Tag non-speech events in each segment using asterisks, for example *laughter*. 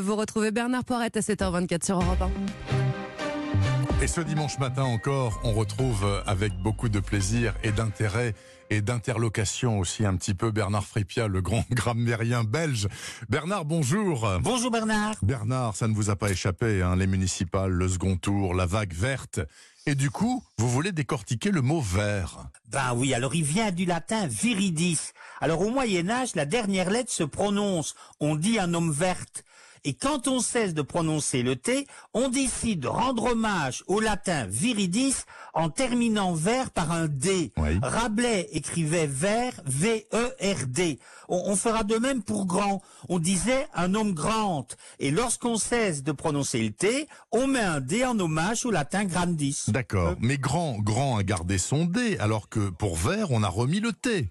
Vous retrouvez Bernard Poirette à 7h24 sur Europe 1. Et ce dimanche matin encore, on retrouve avec beaucoup de plaisir et d'intérêt et d'interlocation aussi un petit peu Bernard Frépia, le grand *laughs* grammairien belge. Bernard, bonjour. Bonjour Bernard. Bernard, ça ne vous a pas échappé, hein, les municipales, le second tour, la vague verte. Et du coup, vous voulez décortiquer le mot vert Ben oui, alors il vient du latin viridis. Alors au Moyen Âge, la dernière lettre se prononce. On dit un homme verte. Et quand on cesse de prononcer le T, on décide de rendre hommage au latin viridis en terminant vert par un D. Oui. Rabelais écrivait vert, V-E-R-D. On, on fera de même pour grand. On disait un homme grand. Et lorsqu'on cesse de prononcer le T, on met un D en hommage au latin grandis. D'accord. Mais grand, grand a gardé son D, alors que pour vert, on a remis le T.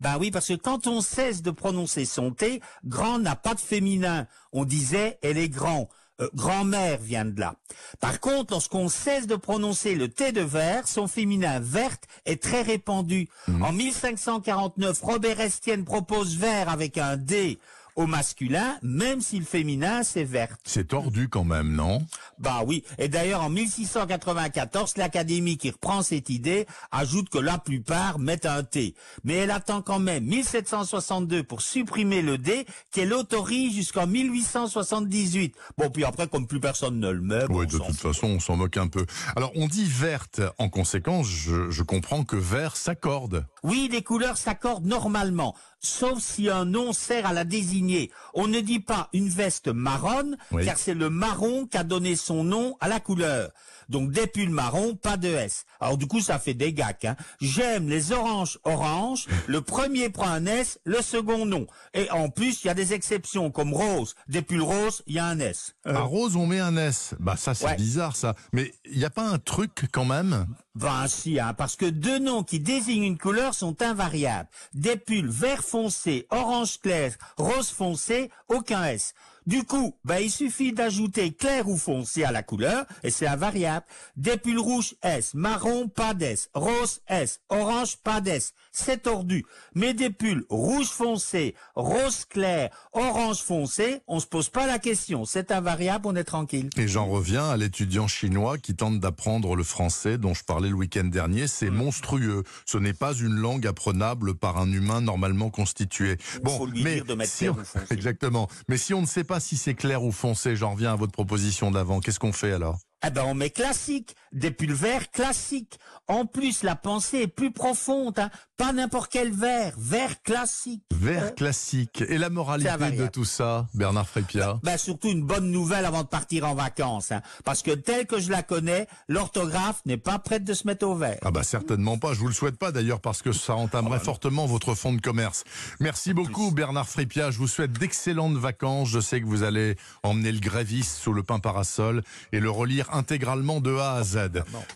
Ben oui, parce que quand on cesse de prononcer son T, grand n'a pas de féminin. On disait elle est grand. Euh, grand-mère vient de là. Par contre, lorsqu'on cesse de prononcer le T de vert, son féminin verte est très répandu. En 1549, Robert Estienne propose vert avec un D au masculin, même si le féminin c'est verte. C'est tordu quand même, non? Bah oui, et d'ailleurs en 1694, l'Académie qui reprend cette idée ajoute que la plupart mettent un T. Mais elle attend quand même 1762 pour supprimer le D qu'elle autorise jusqu'en 1878. Bon, puis après, comme plus personne ne le met, Oui, de toute fout. façon, on s'en moque un peu. Alors, on dit verte. En conséquence, je, je comprends que vert s'accorde. Oui, les couleurs s'accordent normalement, sauf si un nom sert à la désigner. On ne dit pas une veste marronne, Oui. car c'est le marron qui a donné son nom à la couleur. Donc des pulls marrons, pas de S. Alors du coup, ça fait des gacs. Hein. J'aime les oranges orange. Le premier prend un S, le second non. Et en plus, il y a des exceptions comme rose. Des pulls roses, il y a un S. Euh, À rose, on met un S. Bah, ça, c'est Ouais. bizarre, ça. Mais il n'y a pas un truc quand même? Ben si, hein, parce que deux noms qui désignent une couleur sont invariables. Des pulls vert foncé, orange clair, rose foncé, aucun S. Du coup, ben il suffit d'ajouter clair ou foncé à la couleur, et c'est invariable. Des pulls rouges S, marron pas d'S, rose S, orange pas d'S. C'est tordu. Mais des pulls rouge foncé, rose clair, orange foncé, on se pose pas la question. C'est invariable, on est tranquille. Et j'en reviens à l'étudiant chinois qui tente d'apprendre le français dont je parlais le week-end dernier. C'est monstrueux. Ce n'est pas une langue apprenable par un humain normalement constitué. faut lui dire de mettre si on-. *laughs* Exactement. Mais si on ne sait pas si c'est clair ou foncé, j'en reviens à votre proposition d'avant. Qu'est-ce qu'on fait alors? Eh ben, on met classique, des pulls verts classiques. En plus, la pensée est plus profonde, hein. Pas n'importe quel vert, vert classique. Vert Euh, classique. Et la moralité de tout ça, Bernard Frépia Ben, surtout une bonne nouvelle avant de partir en vacances, hein. Parce que telle que je la connais, l'orthographe n'est pas prête de se mettre au vert. Ah bah certainement pas, je vous le souhaite pas d'ailleurs parce que ça entamerait fortement votre fonds de commerce. Merci beaucoup Bernard Frépia, je vous souhaite d'excellentes vacances. Je sais que vous allez emmener le gréviste sous le pain parasol et le relire intégralement de A à Z.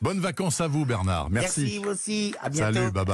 Bonnes vacances à vous Bernard. Merci. Merci vous aussi. À bientôt. Salut, bye bye.